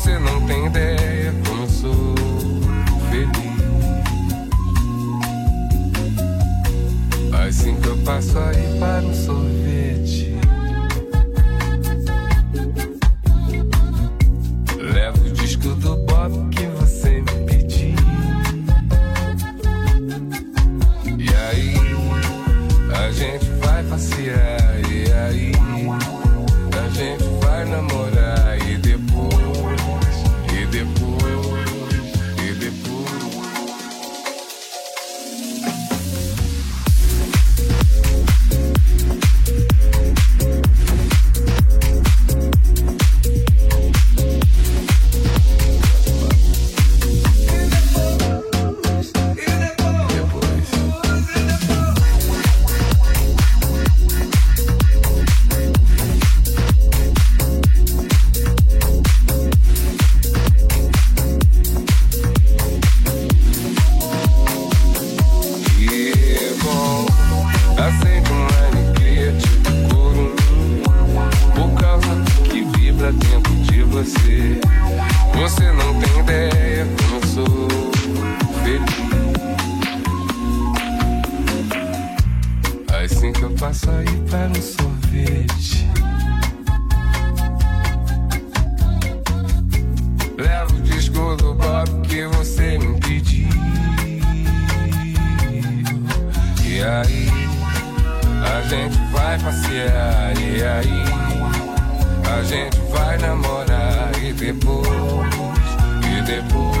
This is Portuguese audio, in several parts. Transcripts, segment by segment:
você. Não tem ideia como eu sou feliz. Assim que eu passo aí para um sorvete. Levo o disco do Bob Assim que eu passo aí para um sorvete Levo o disco do Bob que você me pediu E aí, a gente vai passear. E aí, a gente vai namorar. E depois, e depois,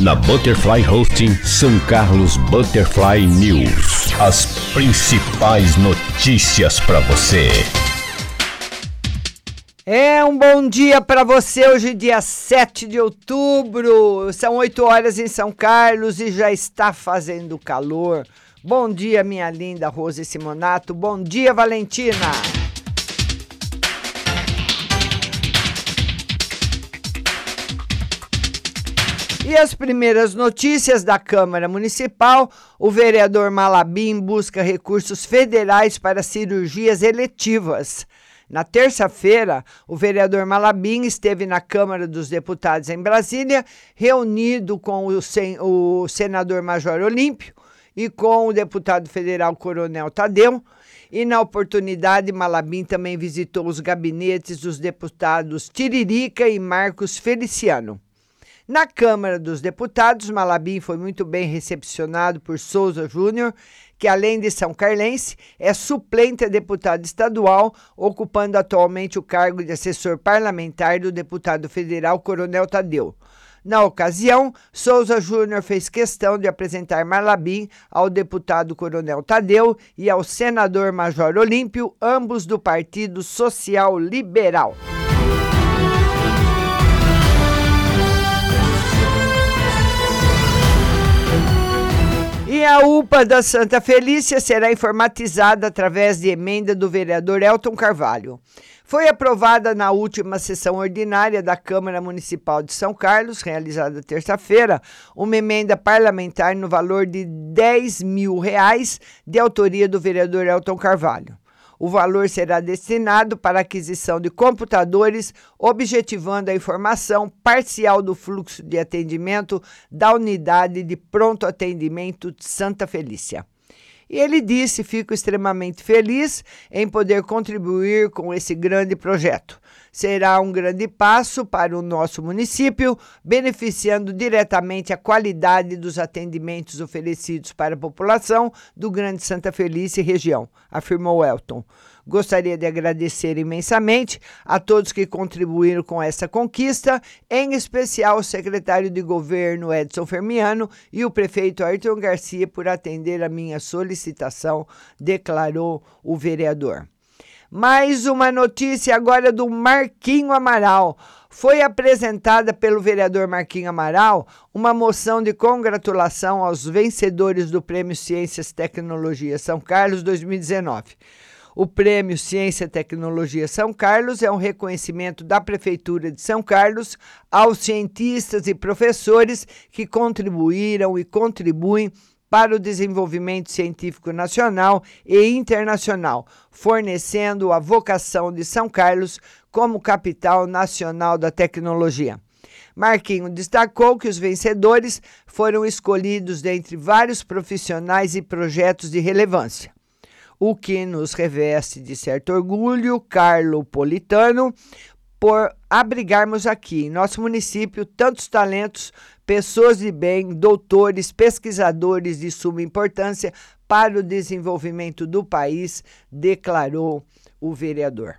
na Butterfly Hosting São Carlos Butterfly News. As principais notícias para você. É um bom dia para você, hoje dia 7 de outubro, são 8 horas em São Carlos e já está fazendo calor. Bom dia, minha linda Rose Simonato, bom dia, Valentina. E as primeiras notícias da Câmara Municipal: o vereador Malabim busca recursos federais para cirurgias eletivas. Na terça-feira, o vereador Malabim esteve na Câmara dos Deputados em Brasília, reunido com o, sen o senador Major Olímpio e com o deputado federal Coronel Tadeu. E na oportunidade, Malabim também visitou os gabinetes dos deputados Tiririca e Marcos Feliciano. Na Câmara dos Deputados, Malabim foi muito bem recepcionado por Souza Júnior, que além de São Carlense, é suplente a deputado estadual, ocupando atualmente o cargo de assessor parlamentar do deputado federal Coronel Tadeu. Na ocasião, Souza Júnior fez questão de apresentar Malabim ao deputado Coronel Tadeu e ao senador Major Olímpio, ambos do Partido Social Liberal. E a UPA da Santa Felícia será informatizada através de emenda do vereador Elton Carvalho. Foi aprovada na última sessão ordinária da Câmara Municipal de São Carlos, realizada terça-feira, uma emenda parlamentar no valor de 10 mil reais, de autoria do vereador Elton Carvalho. O valor será destinado para aquisição de computadores, objetivando a informação parcial do fluxo de atendimento da unidade de pronto atendimento de Santa Felícia. E ele disse: Fico extremamente feliz em poder contribuir com esse grande projeto. Será um grande passo para o nosso município, beneficiando diretamente a qualidade dos atendimentos oferecidos para a população do Grande Santa Felícia e região, afirmou Elton. Gostaria de agradecer imensamente a todos que contribuíram com essa conquista, em especial o secretário de governo Edson Fermiano e o prefeito Ayrton Garcia por atender a minha solicitação, declarou o vereador. Mais uma notícia agora do Marquinho Amaral. Foi apresentada pelo vereador Marquinho Amaral uma moção de congratulação aos vencedores do Prêmio Ciências Tecnologia São Carlos 2019. O Prêmio Ciência e Tecnologia São Carlos é um reconhecimento da Prefeitura de São Carlos aos cientistas e professores que contribuíram e contribuem para o desenvolvimento científico nacional e internacional, fornecendo a vocação de São Carlos como capital nacional da tecnologia. Marquinho destacou que os vencedores foram escolhidos dentre vários profissionais e projetos de relevância o que nos reveste de certo orgulho, Carlo Politano, por abrigarmos aqui em nosso município tantos talentos, pessoas de bem, doutores, pesquisadores de suma importância para o desenvolvimento do país, declarou o vereador.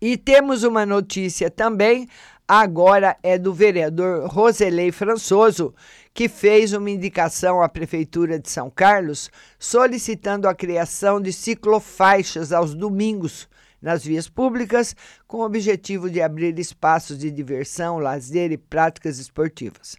E temos uma notícia também, agora é do vereador Roselei Françoso, que fez uma indicação à Prefeitura de São Carlos solicitando a criação de ciclofaixas aos domingos nas vias públicas, com o objetivo de abrir espaços de diversão, lazer e práticas esportivas.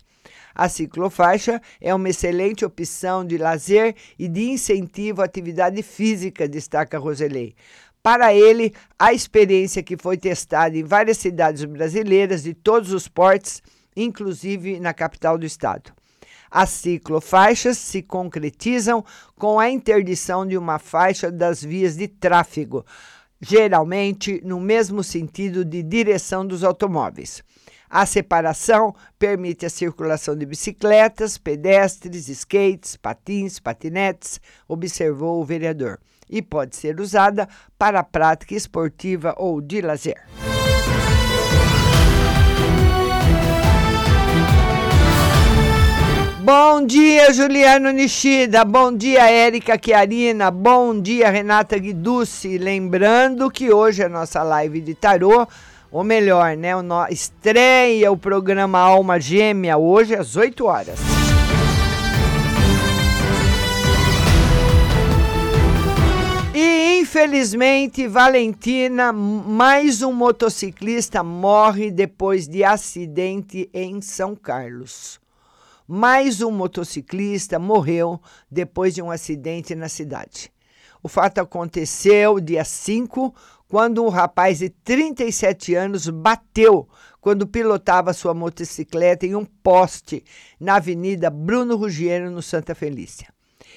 A ciclofaixa é uma excelente opção de lazer e de incentivo à atividade física, destaca Roselei. Para ele, a experiência que foi testada em várias cidades brasileiras de todos os portes, inclusive na capital do estado. As ciclofaixas se concretizam com a interdição de uma faixa das vias de tráfego, geralmente no mesmo sentido de direção dos automóveis. A separação permite a circulação de bicicletas, pedestres, skates, patins, patinetes, observou o vereador, e pode ser usada para prática esportiva ou de lazer. Bom dia, Juliano Nishida. Bom dia, Érica Chiarina. Bom dia, Renata Guiducci. Lembrando que hoje é a nossa live de tarô, Ou melhor, né? O no... Estreia o programa Alma Gêmea hoje às 8 horas. E infelizmente, Valentina, mais um motociclista morre depois de acidente em São Carlos. Mais um motociclista morreu depois de um acidente na cidade. O fato aconteceu dia 5, quando um rapaz de 37 anos bateu quando pilotava sua motocicleta em um poste na Avenida Bruno Ruggiero, no Santa Felícia.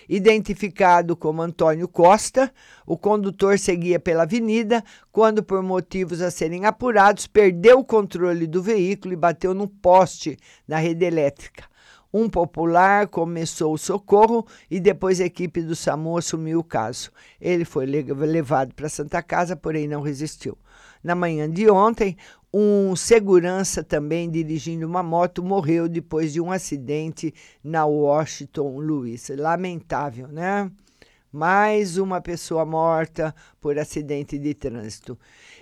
Identificado como Antônio Costa, o condutor seguia pela avenida quando, por motivos a serem apurados, perdeu o controle do veículo e bateu no poste da rede elétrica. Um popular começou o socorro e depois a equipe do SAMU assumiu o caso. Ele foi levado para a Santa Casa, porém não resistiu. Na manhã de ontem, um segurança também dirigindo uma moto morreu depois de um acidente na Washington Luiz. Lamentável, né? Mais uma pessoa morta por acidente de trânsito.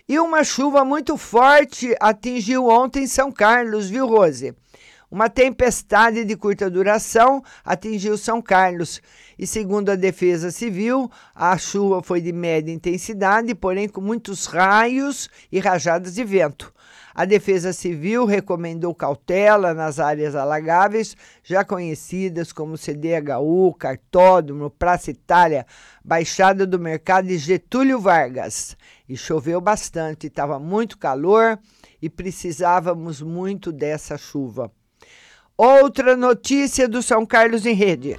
E uma chuva muito forte atingiu ontem São Carlos, viu, Rose? Uma tempestade de curta duração atingiu São Carlos e, segundo a Defesa Civil, a chuva foi de média intensidade, porém com muitos raios e rajadas de vento. A Defesa Civil recomendou cautela nas áreas alagáveis, já conhecidas como CDHU, Cartódromo, Praça Itália, Baixada do Mercado e Getúlio Vargas. E choveu bastante, estava muito calor e precisávamos muito dessa chuva. Outra notícia do São Carlos em Rede.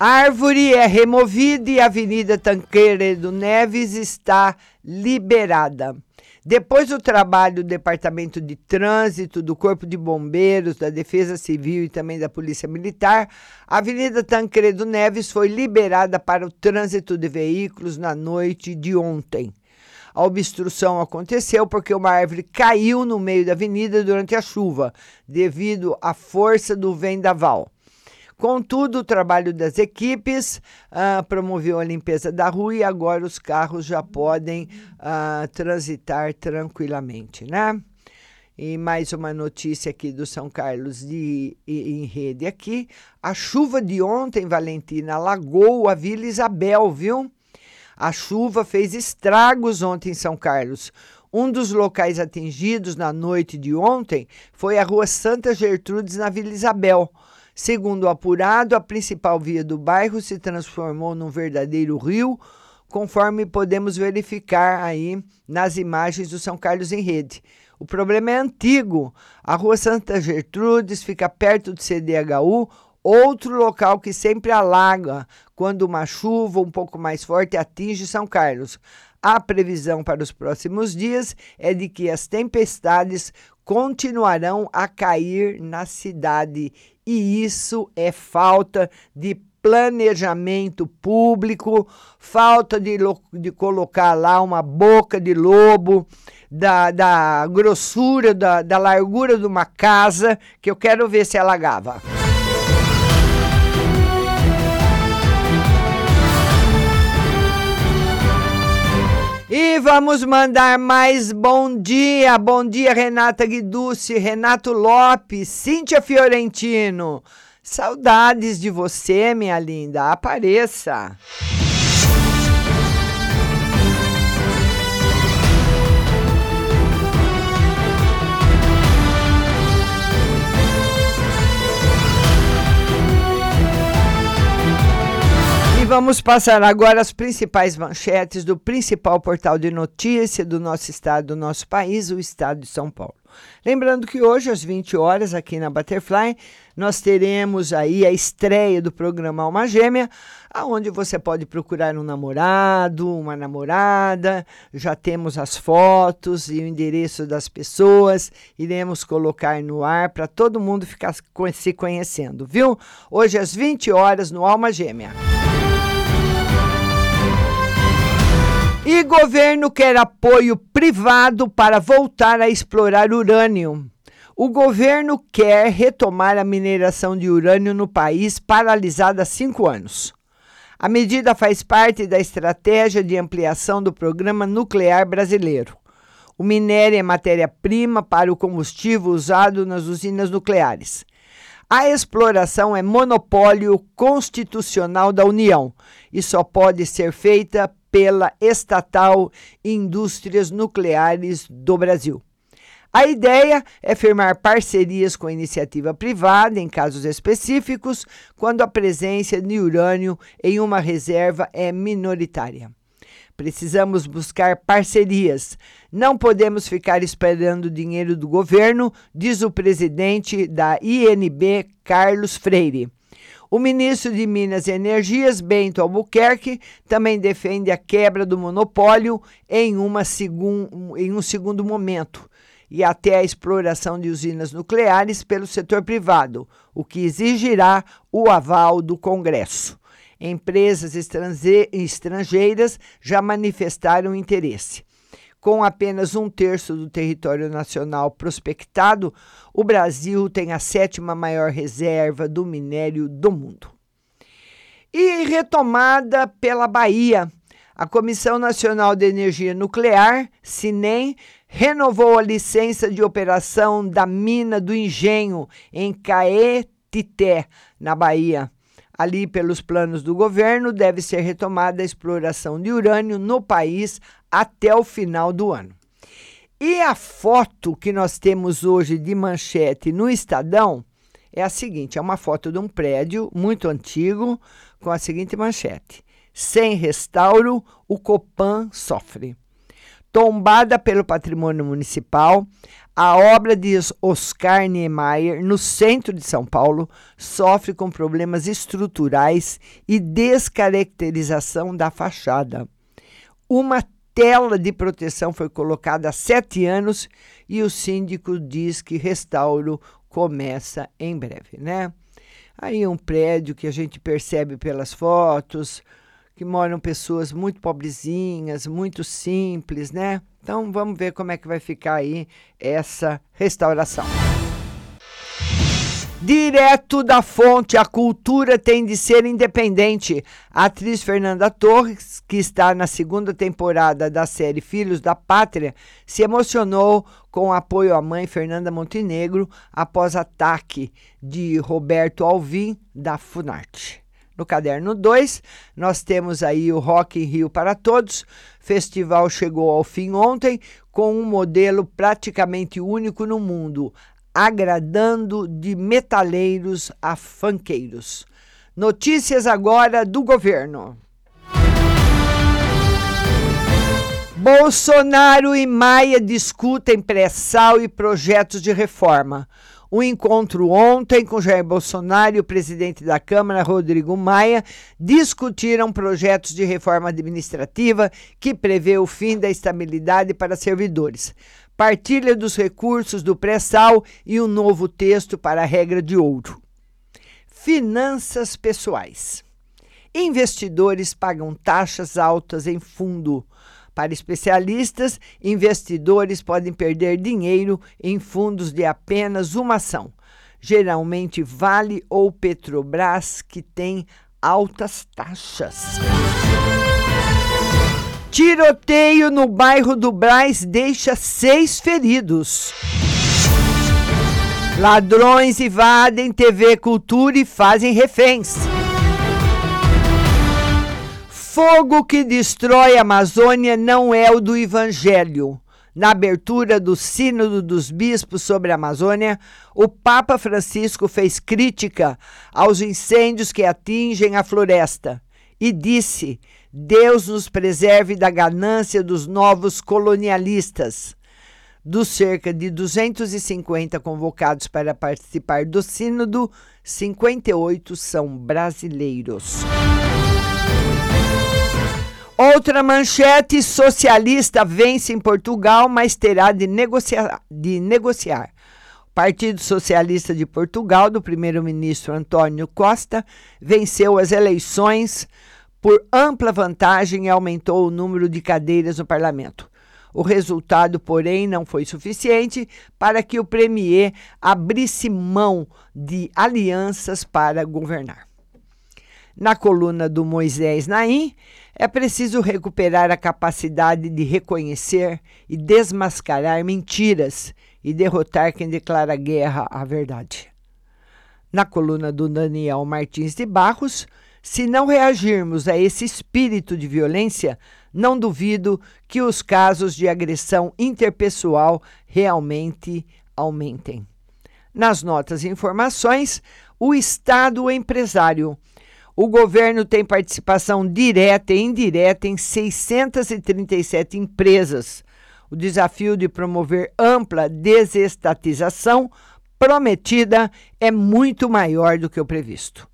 Árvore é removida e a Avenida Tanqueiro Neves está liberada. Depois do trabalho do Departamento de Trânsito, do Corpo de Bombeiros, da Defesa Civil e também da Polícia Militar, a Avenida Tancredo Neves foi liberada para o trânsito de veículos na noite de ontem. A obstrução aconteceu porque uma árvore caiu no meio da avenida durante a chuva, devido à força do vendaval. Contudo, o trabalho das equipes uh, promoveu a limpeza da rua e agora os carros já podem uh, transitar tranquilamente, né? E mais uma notícia aqui do São Carlos de, em rede aqui. A chuva de ontem, Valentina, alagou a Vila Isabel, viu? A chuva fez estragos ontem em São Carlos. Um dos locais atingidos na noite de ontem foi a Rua Santa Gertrudes, na Vila Isabel. Segundo o apurado, a principal via do bairro se transformou num verdadeiro rio, conforme podemos verificar aí nas imagens do São Carlos em Rede. O problema é antigo. A Rua Santa Gertrudes fica perto do CDHU, Outro local que sempre alaga quando uma chuva um pouco mais forte atinge São Carlos. A previsão para os próximos dias é de que as tempestades continuarão a cair na cidade e isso é falta de planejamento público, falta de, de colocar lá uma boca de lobo, da, da grossura, da, da largura de uma casa, que eu quero ver se alagava. Vamos mandar mais bom dia. Bom dia, Renata Guiducci, Renato Lopes, Cíntia Fiorentino. Saudades de você, minha linda. Apareça. Vamos passar agora as principais manchetes do principal portal de notícia do nosso estado, do nosso país, o estado de São Paulo. Lembrando que hoje, às 20 horas, aqui na Butterfly, nós teremos aí a estreia do programa Alma Gêmea, aonde você pode procurar um namorado, uma namorada, já temos as fotos e o endereço das pessoas, iremos colocar no ar para todo mundo ficar se conhecendo, viu? Hoje, às 20 horas, no Alma Gêmea. E governo quer apoio privado para voltar a explorar urânio. O governo quer retomar a mineração de urânio no país paralisada há cinco anos. A medida faz parte da estratégia de ampliação do programa nuclear brasileiro. O minério é matéria-prima para o combustível usado nas usinas nucleares. A exploração é monopólio constitucional da União e só pode ser feita pela estatal Indústrias Nucleares do Brasil. A ideia é firmar parcerias com a iniciativa privada em casos específicos, quando a presença de urânio em uma reserva é minoritária. Precisamos buscar parcerias. Não podemos ficar esperando dinheiro do governo, diz o presidente da INB, Carlos Freire. O ministro de Minas e Energias, Bento Albuquerque, também defende a quebra do monopólio em, uma segun, em um segundo momento e até a exploração de usinas nucleares pelo setor privado, o que exigirá o aval do Congresso. Empresas estrangeiras já manifestaram interesse. Com apenas um terço do território nacional prospectado, o Brasil tem a sétima maior reserva do minério do mundo. E retomada pela Bahia, a Comissão Nacional de Energia Nuclear, CINEM, renovou a licença de operação da mina do Engenho em Caetité, na Bahia. Ali, pelos planos do governo, deve ser retomada a exploração de urânio no país até o final do ano. E a foto que nós temos hoje de manchete no Estadão é a seguinte: é uma foto de um prédio muito antigo com a seguinte manchete: Sem restauro, o Copan sofre tombada pelo patrimônio municipal, a obra de Oscar Niemeyer, no centro de São Paulo, sofre com problemas estruturais e descaracterização da fachada. Uma tela de proteção foi colocada há sete anos e o síndico diz que restauro começa em breve, né? Aí um prédio que a gente percebe pelas fotos, que moram pessoas muito pobrezinhas, muito simples, né? Então vamos ver como é que vai ficar aí essa restauração. Direto da fonte, a cultura tem de ser independente. A atriz Fernanda Torres, que está na segunda temporada da série Filhos da Pátria, se emocionou com o apoio à mãe Fernanda Montenegro após ataque de Roberto Alvim, da Funarte. No caderno 2, nós temos aí o Rock in Rio para Todos. Festival chegou ao fim ontem com um modelo praticamente único no mundo, agradando de metaleiros a funkeiros. Notícias agora do governo. Bolsonaro e Maia discutem pré-sal e projetos de reforma. O encontro ontem com Jair Bolsonaro e o presidente da Câmara, Rodrigo Maia, discutiram projetos de reforma administrativa que prevê o fim da estabilidade para servidores, partilha dos recursos do pré-sal e um novo texto para a regra de ouro. Finanças pessoais. Investidores pagam taxas altas em fundo para especialistas, investidores podem perder dinheiro em fundos de apenas uma ação, geralmente Vale ou Petrobras, que tem altas taxas. Tiroteio no bairro do Braz deixa seis feridos. Ladrões invadem TV Cultura e fazem reféns. Fogo que destrói a Amazônia não é o do Evangelho. Na abertura do Sínodo dos Bispos sobre a Amazônia, o Papa Francisco fez crítica aos incêndios que atingem a floresta e disse: Deus nos preserve da ganância dos novos colonialistas. Dos cerca de 250 convocados para participar do Sínodo, 58 são brasileiros. Outra manchete: socialista vence em Portugal, mas terá de negociar. De negociar. O Partido Socialista de Portugal, do primeiro-ministro Antônio Costa, venceu as eleições por ampla vantagem e aumentou o número de cadeiras no parlamento. O resultado, porém, não foi suficiente para que o premier abrisse mão de alianças para governar. Na coluna do Moisés Naim, é preciso recuperar a capacidade de reconhecer e desmascarar mentiras e derrotar quem declara guerra à verdade. Na coluna do Daniel Martins de Barros, se não reagirmos a esse espírito de violência, não duvido que os casos de agressão interpessoal realmente aumentem. Nas notas e informações, o Estado empresário o governo tem participação direta e indireta em 637 empresas. O desafio de promover ampla desestatização prometida é muito maior do que o previsto.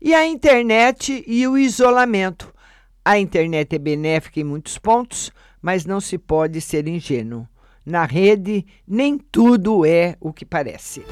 E a internet e o isolamento. A internet é benéfica em muitos pontos, mas não se pode ser ingênuo. Na rede, nem tudo é o que parece.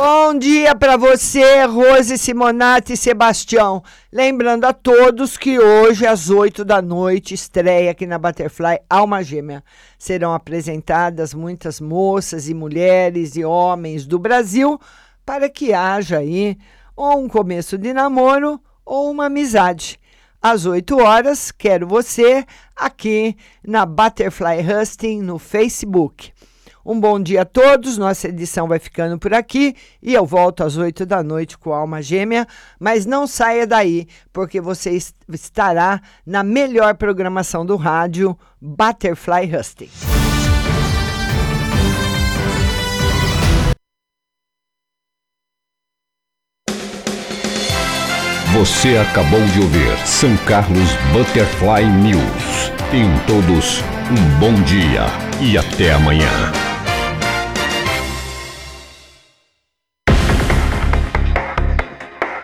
Bom dia para você, Rose Simonati e Sebastião. Lembrando a todos que hoje, às 8 da noite, estreia aqui na Butterfly Alma Gêmea. Serão apresentadas muitas moças e mulheres e homens do Brasil para que haja aí ou um começo de namoro ou uma amizade. Às 8 horas, quero você aqui na Butterfly Husting no Facebook. Um bom dia a todos. Nossa edição vai ficando por aqui e eu volto às 8 da noite com Alma Gêmea. Mas não saia daí, porque você estará na melhor programação do rádio, Butterfly Husting. Você acabou de ouvir São Carlos Butterfly News. Tenham todos um bom dia e até amanhã.